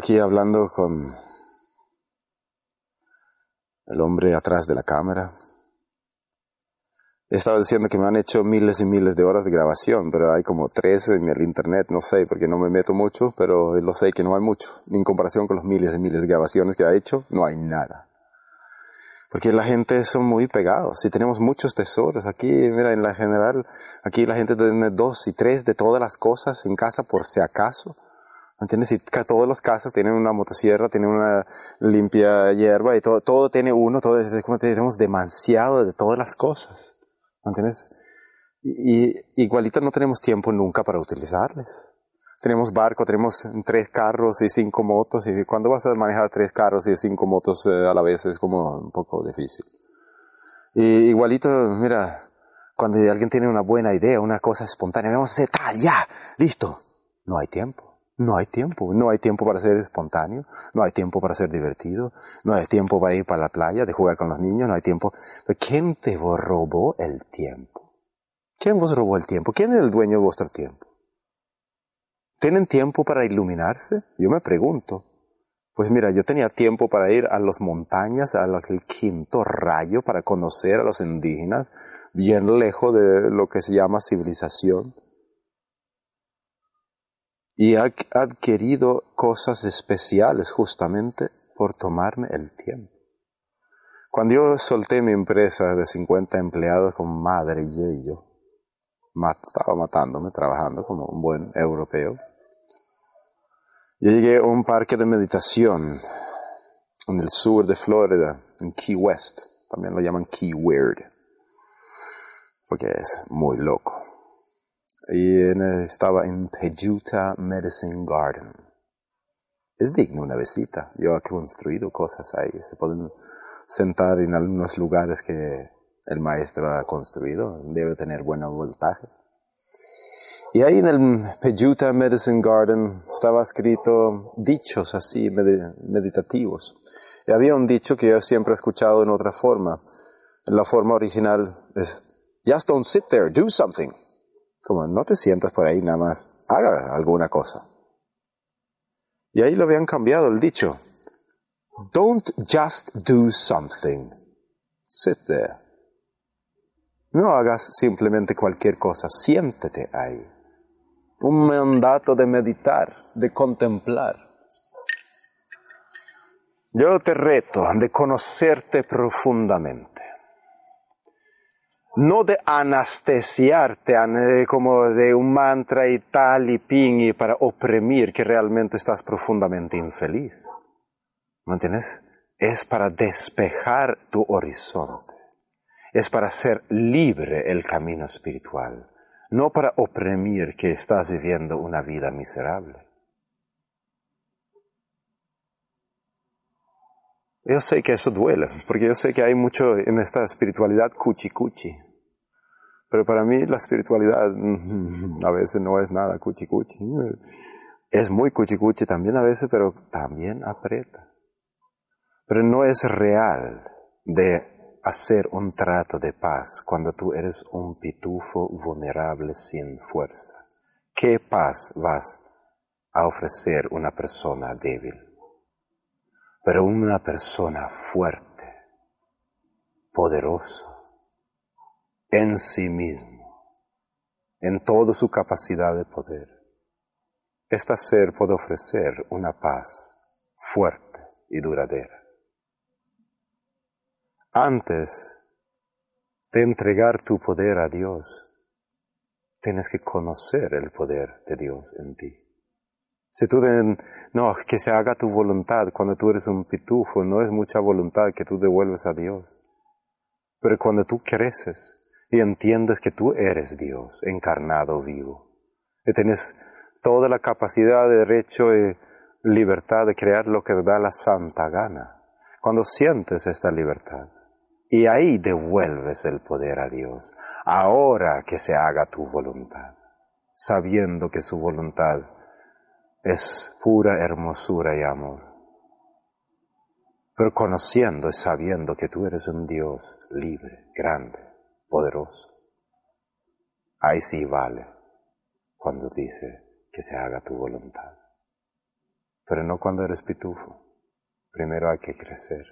aquí hablando con el hombre atrás de la cámara. Estaba diciendo que me han hecho miles y miles de horas de grabación, pero hay como tres en el internet, no sé, porque no me meto mucho, pero lo sé que no hay mucho. En comparación con los miles y miles de grabaciones que ha hecho, no hay nada. Porque la gente son muy pegados y tenemos muchos tesoros. Aquí, mira, en la general, aquí la gente tiene dos y tres de todas las cosas en casa por si acaso. ¿Entiendes? Y todas las casas tienen una motosierra, tienen una limpia hierba y todo, todo tiene uno, todo, como tenemos demasiado de todas las cosas. ¿Entiendes? Y, y, igualito no tenemos tiempo nunca para utilizarles. Tenemos barco, tenemos tres carros y cinco motos y cuando vas a manejar tres carros y cinco motos eh, a la vez es como un poco difícil. Y igualito, mira, cuando alguien tiene una buena idea, una cosa espontánea, vamos a hacer tal, ya, listo, no hay tiempo. No hay tiempo, no hay tiempo para ser espontáneo, no hay tiempo para ser divertido, no hay tiempo para ir para la playa, de jugar con los niños, no hay tiempo. ¿Quién te robó el tiempo? ¿Quién vos robó el tiempo? ¿Quién es el dueño de vuestro tiempo? ¿Tienen tiempo para iluminarse? Yo me pregunto. Pues mira, yo tenía tiempo para ir a las montañas, al quinto rayo, para conocer a los indígenas, bien lejos de lo que se llama civilización y ha adquirido cosas especiales justamente por tomarme el tiempo. Cuando yo solté mi empresa de 50 empleados con madre y yo, estaba matándome trabajando como un buen europeo. Yo llegué a un parque de meditación en el sur de Florida, en Key West. También lo llaman Key Weird, porque es muy loco y estaba en Pejuta Medicine Garden. Es digno una visita. Yo he construido cosas ahí. Se pueden sentar en algunos lugares que el maestro ha construido. Debe tener buen voltaje. Y ahí en el Pejuta Medicine Garden estaba escrito dichos así meditativos. Y había un dicho que yo siempre he escuchado en otra forma. La forma original es, just don't sit there, do something. Como no te sientas por ahí nada más, haga alguna cosa. Y ahí lo habían cambiado el dicho. Don't just do something. Sit there. No hagas simplemente cualquier cosa, siéntete ahí. Un mandato de meditar, de contemplar. Yo te reto de conocerte profundamente no de anestesiarte como de un mantra y tal y para oprimir que realmente estás profundamente infeliz. ¿Me entiendes? Es para despejar tu horizonte. Es para hacer libre el camino espiritual, no para oprimir que estás viviendo una vida miserable. Yo sé que eso duele, porque yo sé que hay mucho en esta espiritualidad cuchi cuchi. Pero para mí la espiritualidad a veces no es nada cuchi cuchi. Es muy cuchi cuchi también a veces, pero también aprieta. Pero no es real de hacer un trato de paz cuando tú eres un pitufo vulnerable sin fuerza. ¿Qué paz vas a ofrecer una persona débil? Pero una persona fuerte, poderosa, en sí mismo, en toda su capacidad de poder. Este ser puede ofrecer una paz fuerte y duradera. Antes de entregar tu poder a Dios, tienes que conocer el poder de Dios en ti. Si tú no, que se haga tu voluntad cuando tú eres un pitufo, no es mucha voluntad que tú devuelves a Dios. Pero cuando tú creces y entiendes que tú eres Dios encarnado vivo, y tienes toda la capacidad, de derecho y libertad de crear lo que da la santa gana, cuando sientes esta libertad, y ahí devuelves el poder a Dios, ahora que se haga tu voluntad, sabiendo que su voluntad es pura hermosura y amor. Pero conociendo y sabiendo que tú eres un Dios libre, grande, poderoso. Ahí sí vale cuando dice que se haga tu voluntad. Pero no cuando eres pitufo. Primero hay que crecer.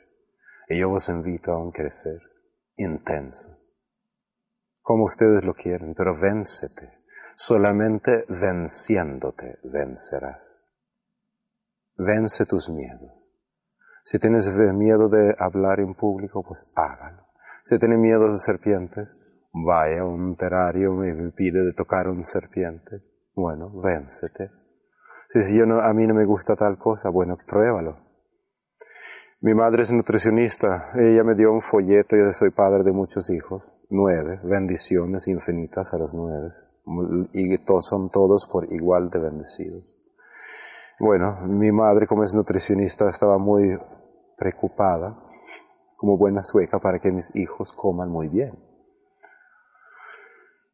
Y yo os invito a un crecer intenso. Como ustedes lo quieren, pero véncete Solamente venciéndote vencerás. Vence tus miedos. Si tienes miedo de hablar en público, pues hágalo. Si tienes miedo de serpientes, vaya a un terrario y me pide de tocar un serpiente. Bueno, véncete. Si, si yo a mí no me gusta tal cosa, bueno, pruébalo. Mi madre es nutricionista, ella me dio un folleto, yo soy padre de muchos hijos, nueve, bendiciones infinitas a los nueve y son todos por igual de bendecidos. Bueno, mi madre como es nutricionista estaba muy preocupada, como buena sueca, para que mis hijos coman muy bien.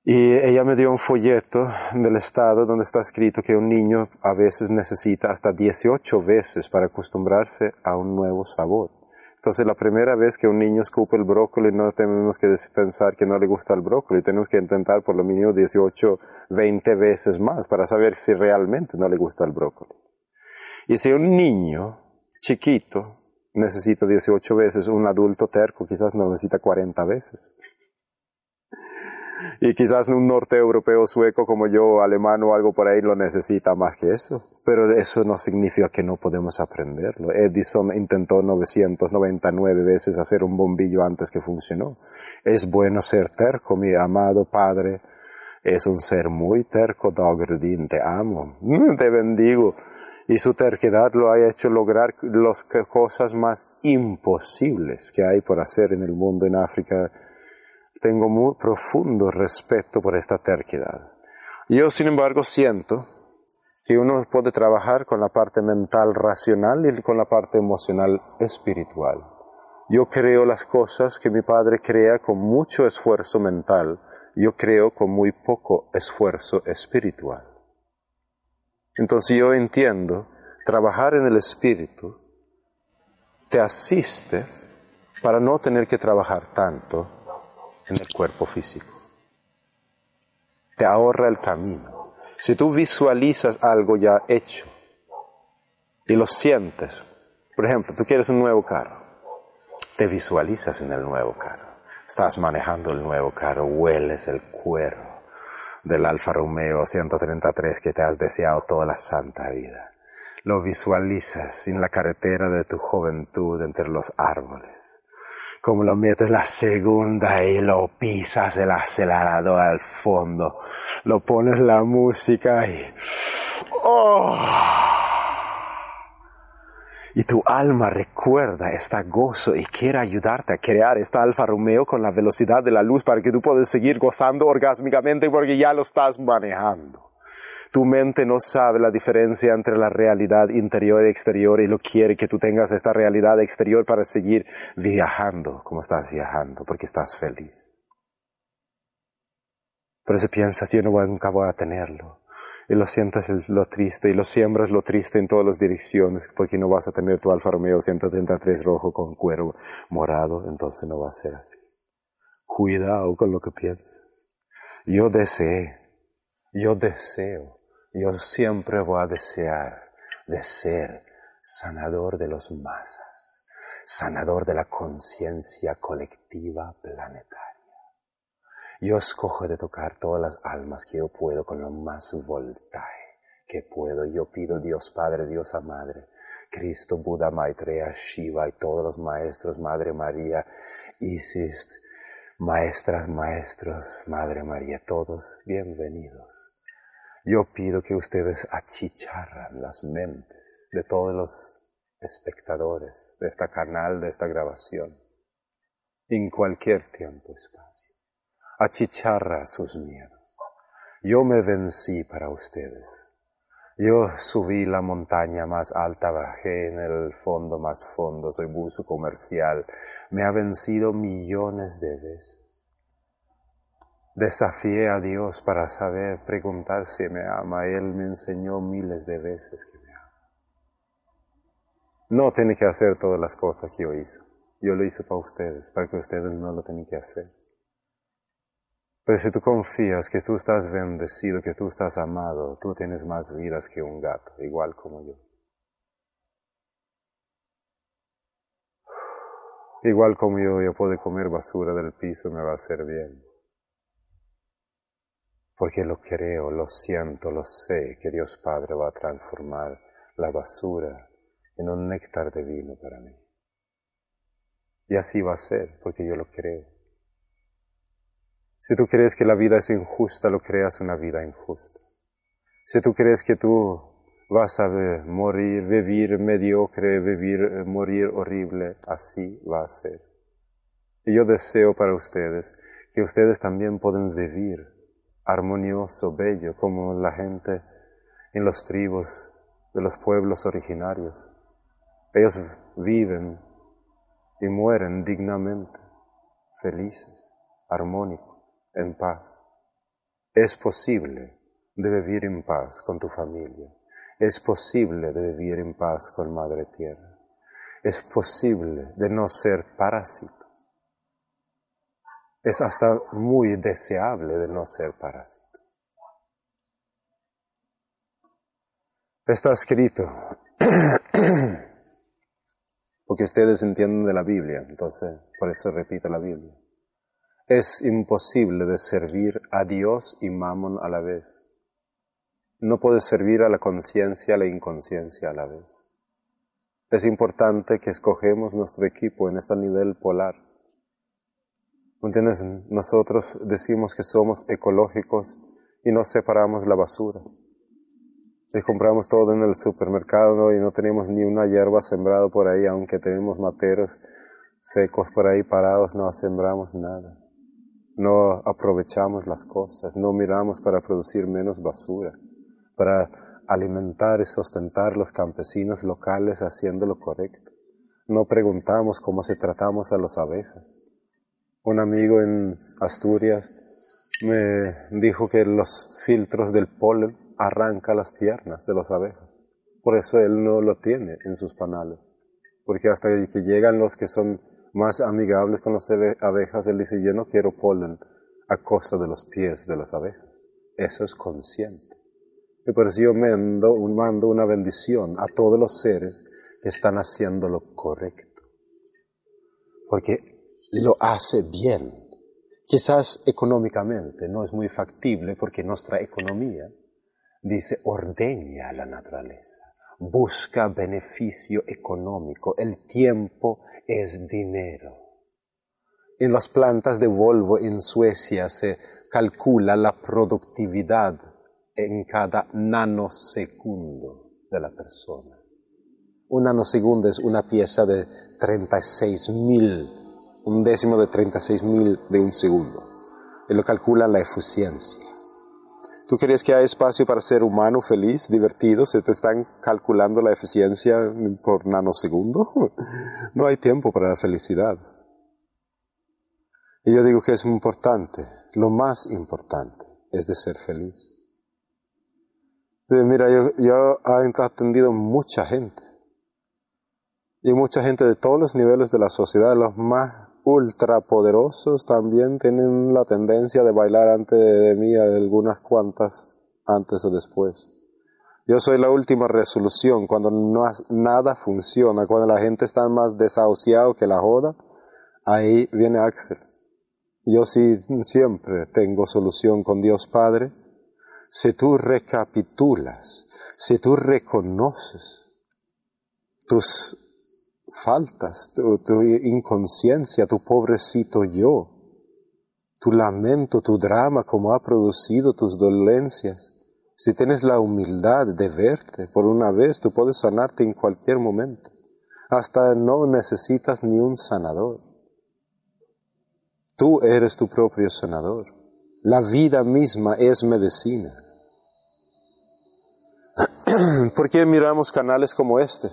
Y ella me dio un folleto del Estado donde está escrito que un niño a veces necesita hasta 18 veces para acostumbrarse a un nuevo sabor. Entonces, la primera vez que un niño escupe el brócoli, no tenemos que pensar que no le gusta el brócoli, tenemos que intentar por lo mínimo 18, 20 veces más para saber si realmente no le gusta el brócoli. Y si un niño chiquito necesita 18 veces, un adulto terco quizás no necesita 40 veces. Y quizás un norte europeo sueco como yo, alemán o algo por ahí, lo necesita más que eso. Pero eso no significa que no podemos aprenderlo. Edison intentó 999 veces hacer un bombillo antes que funcionó. Es bueno ser terco, mi amado padre. Es un ser muy terco, Dogredin, te amo, mm, te bendigo. Y su terquedad lo ha hecho lograr las cosas más imposibles que hay por hacer en el mundo en África tengo muy profundo respeto por esta terquedad. Yo, sin embargo, siento que uno puede trabajar con la parte mental racional y con la parte emocional espiritual. Yo creo las cosas que mi padre crea con mucho esfuerzo mental, yo creo con muy poco esfuerzo espiritual. Entonces yo entiendo, trabajar en el espíritu te asiste para no tener que trabajar tanto en el cuerpo físico. Te ahorra el camino. Si tú visualizas algo ya hecho y lo sientes, por ejemplo, tú quieres un nuevo carro, te visualizas en el nuevo carro. Estás manejando el nuevo carro, hueles el cuero del Alfa Romeo 133 que te has deseado toda la santa vida. Lo visualizas en la carretera de tu juventud entre los árboles como lo metes la segunda y lo pisas el acelerador al fondo, lo pones la música y... ¡Oh! Y tu alma recuerda este gozo y quiere ayudarte a crear esta Alfa Romeo con la velocidad de la luz para que tú puedas seguir gozando orgásmicamente porque ya lo estás manejando. Tu mente no sabe la diferencia entre la realidad interior y exterior y lo quiere que tú tengas esta realidad exterior para seguir viajando como estás viajando, porque estás feliz. Pero si piensas, yo no voy, nunca voy a tenerlo, y lo sientes lo triste, y lo siembras lo triste en todas las direcciones, porque no vas a tener tu Alfa Romeo 133 rojo con cuero morado, entonces no va a ser así. Cuidado con lo que piensas. Yo deseé, yo deseo yo siempre voy a desear de ser sanador de los masas, sanador de la conciencia colectiva planetaria. Yo escojo de tocar todas las almas que yo puedo con lo más voltaje que puedo. Yo pido Dios Padre, Diosa Madre, Cristo, Buda, Maitreya, Shiva y todos los maestros, Madre María, Isis, maestras, maestros, Madre María, todos bienvenidos. Yo pido que ustedes achicharran las mentes de todos los espectadores de esta canal, de esta grabación, en cualquier tiempo, espacio. Achicharra sus miedos. Yo me vencí para ustedes. Yo subí la montaña más alta, bajé en el fondo más fondo, soy buzo comercial. Me ha vencido millones de veces. Desafié a Dios para saber preguntar si me ama. Él me enseñó miles de veces que me ama. No tiene que hacer todas las cosas que yo hice. Yo lo hice para ustedes, para que ustedes no lo tienen que hacer. Pero si tú confías que tú estás bendecido, que tú estás amado, tú tienes más vidas que un gato, igual como yo. Igual como yo, yo puedo comer basura del piso, me va a hacer bien porque lo creo, lo siento, lo sé, que Dios Padre va a transformar la basura en un néctar de vino para mí. Y así va a ser, porque yo lo creo. Si tú crees que la vida es injusta, lo creas una vida injusta. Si tú crees que tú vas a morir, vivir mediocre, vivir, eh, morir horrible, así va a ser. Y yo deseo para ustedes que ustedes también puedan vivir armonioso, bello, como la gente en los tribus de los pueblos originarios. Ellos viven y mueren dignamente, felices, armónicos, en paz. Es posible de vivir en paz con tu familia. Es posible de vivir en paz con Madre Tierra. Es posible de no ser parásito es hasta muy deseable de no ser parásito. Está escrito, porque ustedes entienden de la Biblia, entonces por eso repito la Biblia. Es imposible de servir a Dios y Mammon a la vez. No puedes servir a la conciencia, a la inconsciencia a la vez. Es importante que escogemos nuestro equipo en este nivel polar entiendes? Nosotros decimos que somos ecológicos y no separamos la basura. Y compramos todo en el supermercado y no tenemos ni una hierba sembrada por ahí, aunque tenemos materos secos por ahí parados, no sembramos nada. No aprovechamos las cosas, no miramos para producir menos basura, para alimentar y sustentar los campesinos locales haciendo lo correcto. No preguntamos cómo se tratamos a las abejas un amigo en Asturias me dijo que los filtros del polen arranca las piernas de las abejas. Por eso él no lo tiene en sus panales. Porque hasta que llegan los que son más amigables con las abejas, él dice, yo no quiero polen a costa de los pies de las abejas. Eso es consciente. Y por eso yo mando, mando una bendición a todos los seres que están haciendo lo correcto. Porque lo hace bien. Quizás económicamente no es muy factible porque nuestra economía dice ordeña la naturaleza, busca beneficio económico, el tiempo es dinero. En las plantas de Volvo en Suecia se calcula la productividad en cada nanosegundo de la persona. Un nanosegundo es una pieza de 36 mil un décimo de 36 mil de un segundo. Él lo calcula la eficiencia. ¿Tú crees que hay espacio para ser humano feliz, divertido? ¿Se te están calculando la eficiencia por nanosegundo? No hay tiempo para la felicidad. Y yo digo que es importante, lo más importante es de ser feliz. Mira, yo, yo he atendido mucha gente. Y mucha gente de todos los niveles de la sociedad, los más ultrapoderosos también tienen la tendencia de bailar antes de mí algunas cuantas antes o después. Yo soy la última resolución. Cuando no, nada funciona, cuando la gente está más desahuciado que la joda, ahí viene Axel. Yo sí siempre tengo solución con Dios Padre. Si tú recapitulas, si tú reconoces tus faltas, tu, tu inconsciencia, tu pobrecito yo, tu lamento, tu drama, como ha producido tus dolencias, si tienes la humildad de verte por una vez, tú puedes sanarte en cualquier momento. Hasta no necesitas ni un sanador. Tú eres tu propio sanador. La vida misma es medicina. ¿Por qué miramos canales como este?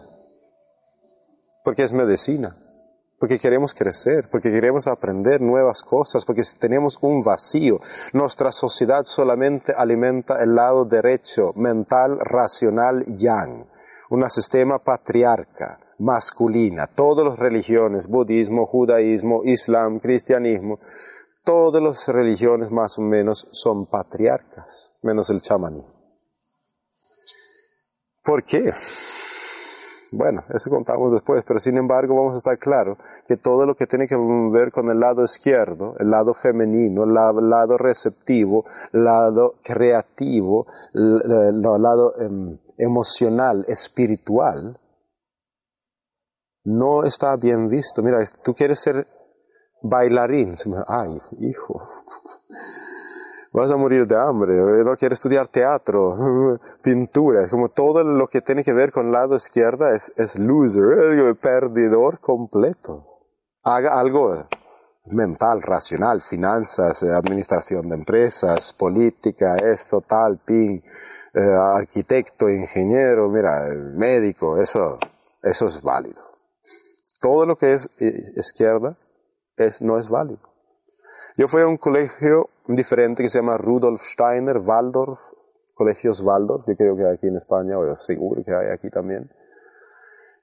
Porque es medicina porque queremos crecer, porque queremos aprender nuevas cosas, porque tenemos un vacío. Nuestra sociedad solamente alimenta el lado derecho, mental, racional, yang, un sistema patriarca, masculina. Todas las religiones, budismo, judaísmo, islam, cristianismo, todas las religiones más o menos son patriarcas, menos el chamanismo. ¿Por qué? Bueno, eso contamos después, pero sin embargo vamos a estar claro que todo lo que tiene que ver con el lado izquierdo, el lado femenino, el lado receptivo, el lado creativo, el, lado em, emocional, espiritual, no está bien visto. Mira, tú quieres ser bailarín, ay, hijo, vas a morir de hambre, no quiere estudiar teatro, pintura, como todo lo que tiene que ver con lado izquierda es, es loser, perdedor completo. Haga algo mental, racional, finanzas, eh, administración de empresas, política, esto, tal, pin, eh, arquitecto, ingeniero, mira, médico, eso, eso es válido. Todo lo que es eh, izquierda es, no es válido. Yo fui a un colegio diferente que se llama Rudolf Steiner, Waldorf, colegios Waldorf, yo creo que aquí en España, o seguro que hay aquí también.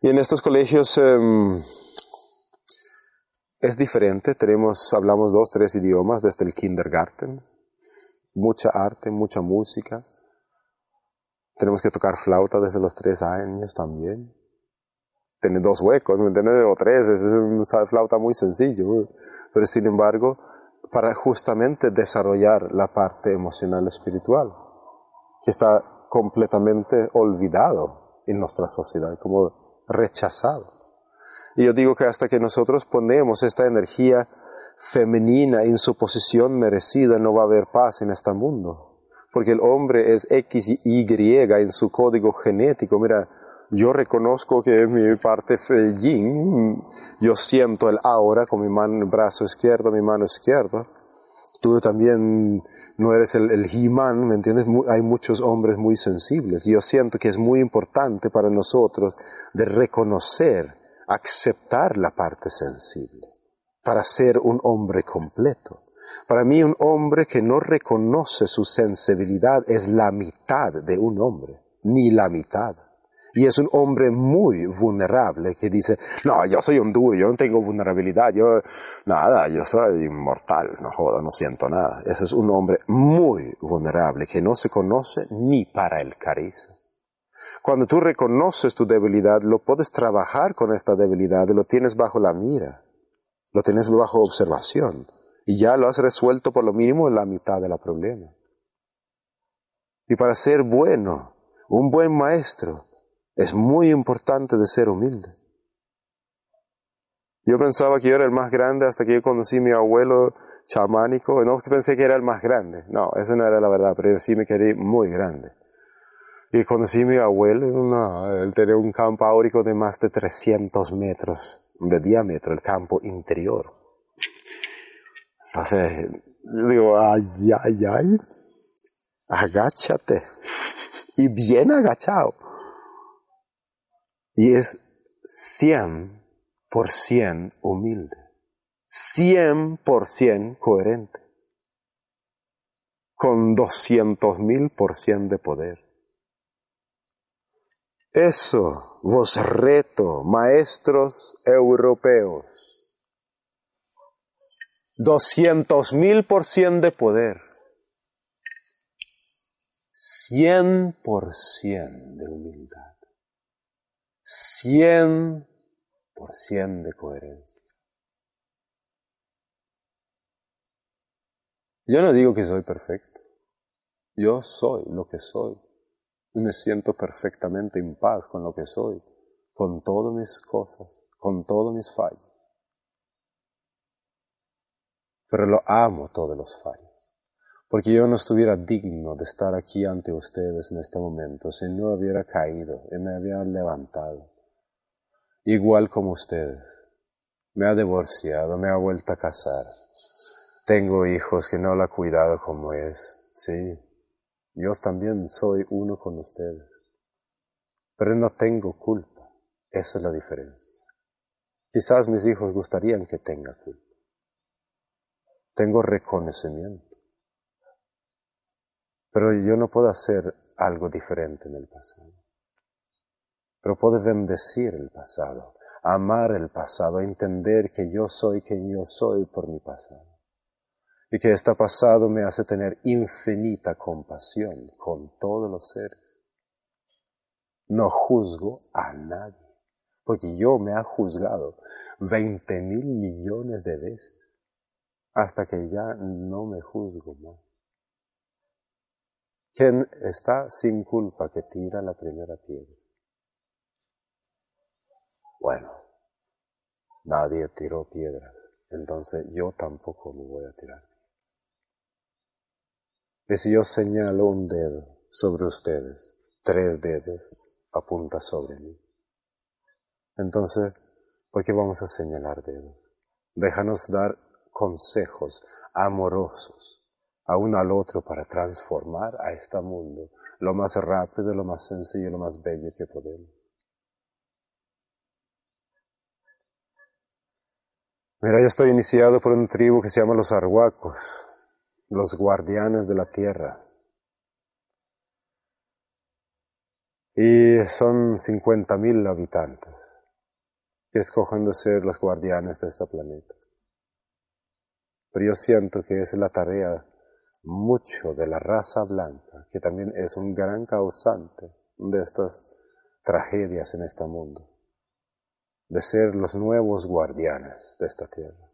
Y en estos colegios em, es diferente, tenemos, hablamos dos, tres idiomas desde el kindergarten, mucha arte, mucha música. Tenemos que tocar flauta desde los tres años también. Tiene dos huecos, ¿me entiendes? O tres, es una flauta muy sencillo. Pero sin embargo, para justamente desarrollar la parte emocional espiritual, que está completamente olvidado en nuestra sociedad, como rechazado. Y yo digo que hasta que nosotros ponemos esta energía femenina en su posición merecida, no va a haber paz en este mundo. Porque el hombre es X y Y en su código genético. Mira, yo reconozco que mi parte yin, yo siento el aura con mi mano, brazo izquierdo, mi mano izquierda. Tú también no eres el, el He-Man, ¿me entiendes? Hay muchos hombres muy sensibles. Y yo siento que es muy importante para nosotros de reconocer, aceptar la parte sensible, para ser un hombre completo. Para mí un hombre que no reconoce su sensibilidad es la mitad de un hombre, ni la mitad. Y es un hombre muy vulnerable que dice, no, yo soy un duro, yo no tengo vulnerabilidad, yo, nada, yo soy inmortal, no joda, no siento nada. Ese es un hombre muy vulnerable que no se conoce ni para el carisma. Cuando tú reconoces tu debilidad, lo puedes trabajar con esta debilidad, lo tienes bajo la mira, lo tienes bajo observación y ya lo has resuelto por lo mínimo la mitad del problema. Y para ser bueno, un buen maestro, es muy importante de ser humilde. Yo pensaba que yo era el más grande hasta que yo conocí a mi abuelo chamánico. No pensé que era el más grande. No, eso no era la verdad, pero yo sí me quedé muy grande. Y conocí a mi abuelo, no, él tenía un campo áurico de más de 300 metros de diámetro, el campo interior. Entonces, digo, ay, ay, ay, agáchate. Y bien agachado y es 100% humilde, 100% coherente, con 200 mil por cien de poder. Eso vos reto, maestros europeos. 200 mil por cien de poder. 100% de humildad, 100% de coherencia. Yo no digo que soy perfecto, yo soy lo que soy y me siento perfectamente en paz con lo que soy, con todas mis cosas, con todos mis fallos. Pero lo amo todos los fallos porque yo no estuviera digno de estar aquí ante ustedes en este momento si no hubiera caído y me hubiera levantado. Igual como ustedes. Me ha divorciado, me ha vuelto a casar. Tengo hijos que no la cuidado como es. Sí, yo también soy uno con ustedes. Pero no tengo culpa. Esa es la diferencia. Quizás mis hijos gustarían que tenga culpa. Tengo reconocimiento. Pero yo no puedo hacer algo diferente en el pasado. Pero puedo bendecir el pasado, amar el pasado, entender que yo soy quien yo soy por mi pasado. Y que este pasado me hace tener infinita compasión con todos los seres. No juzgo a nadie, porque yo me ha juzgado veinte mil millones de veces hasta que ya no me juzgo más. ¿Quién está sin culpa que tira la primera piedra? Bueno, nadie tiró piedras, entonces yo tampoco me voy a tirar. Y si yo señalo un dedo sobre ustedes, tres dedos apunta sobre mí. Entonces, ¿por qué vamos a señalar dedos? Déjanos dar consejos amorosos a uno al otro para transformar a este mundo lo más rápido, lo más sencillo, lo más bello que podemos. Mira, yo estoy iniciado por una tribu que se llama los arhuacos, los guardianes de la tierra. Y son 50.000 habitantes que escogen de ser los guardianes de este planeta. Pero yo siento que es la tarea mucho de la raza blanca, que también es un gran causante de estas tragedias en este mundo, de ser los nuevos guardianes de esta tierra,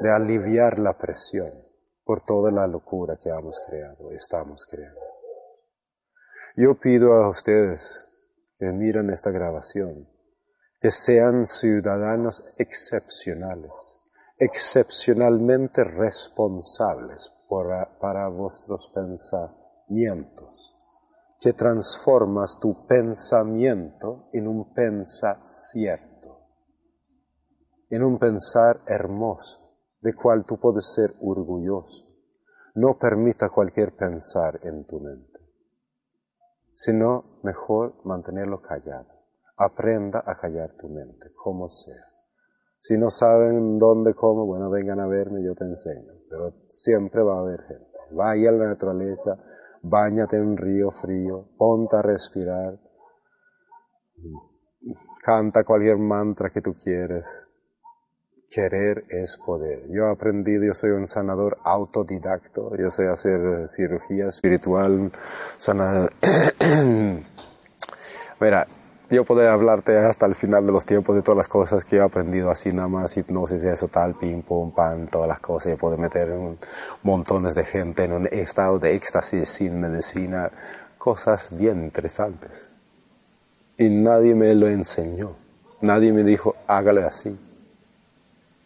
de aliviar la presión por toda la locura que hemos creado y estamos creando. Yo pido a ustedes que miren esta grabación, que sean ciudadanos excepcionales, excepcionalmente responsables para vuestros pensamientos, que transformas tu pensamiento en un pensar cierto, en un pensar hermoso, de cual tú puedes ser orgulloso. No permita cualquier pensar en tu mente, sino mejor mantenerlo callado. Aprenda a callar tu mente, como sea. Si no saben dónde, cómo, bueno, vengan a verme, yo te enseño. Pero siempre va a haber gente. Vaya a la naturaleza, bañate en un río frío, ponte a respirar, canta cualquier mantra que tú quieres. Querer es poder. Yo he aprendido, yo soy un sanador autodidacto, yo sé hacer cirugía espiritual, sanar. Mira, yo puedo hablarte hasta el final de los tiempos de todas las cosas que he aprendido así nada más, hipnosis, eso tal, ping, pong, pan, todas las cosas. Yo puedo meter un, montones de gente en un estado de éxtasis sin medicina, cosas bien interesantes. Y nadie me lo enseñó. Nadie me dijo, hágalo así.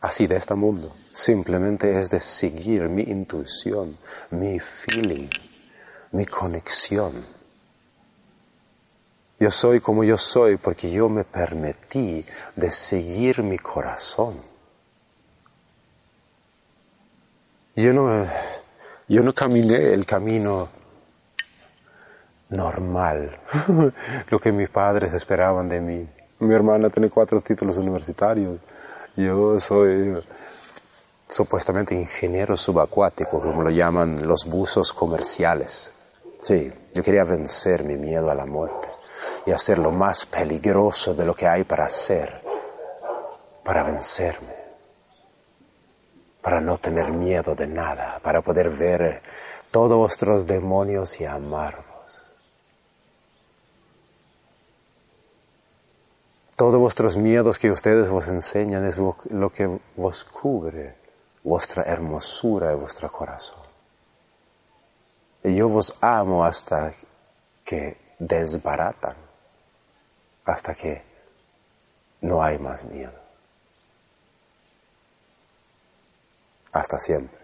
Así de este mundo. Simplemente es de seguir mi intuición, mi feeling, mi conexión yo soy como yo soy porque yo me permití de seguir mi corazón. Yo no, yo no caminé el camino normal, lo que mis padres esperaban de mí. Mi hermana tiene cuatro títulos universitarios. Yo soy supuestamente ingeniero subacuático, como lo llaman los buzos comerciales. Sí, yo quería vencer mi miedo a la muerte y hacer lo más peligroso de lo que hay para hacer, para vencerme, para no tener miedo de nada, para poder ver todos vuestros demonios y amargos. Todos vuestros miedos que ustedes vos enseñan es lo que vos cubre vuestra hermosura y vuestro corazón. Y yo vos amo hasta que desbaratan, hasta que no hay más miedo. Hasta siempre.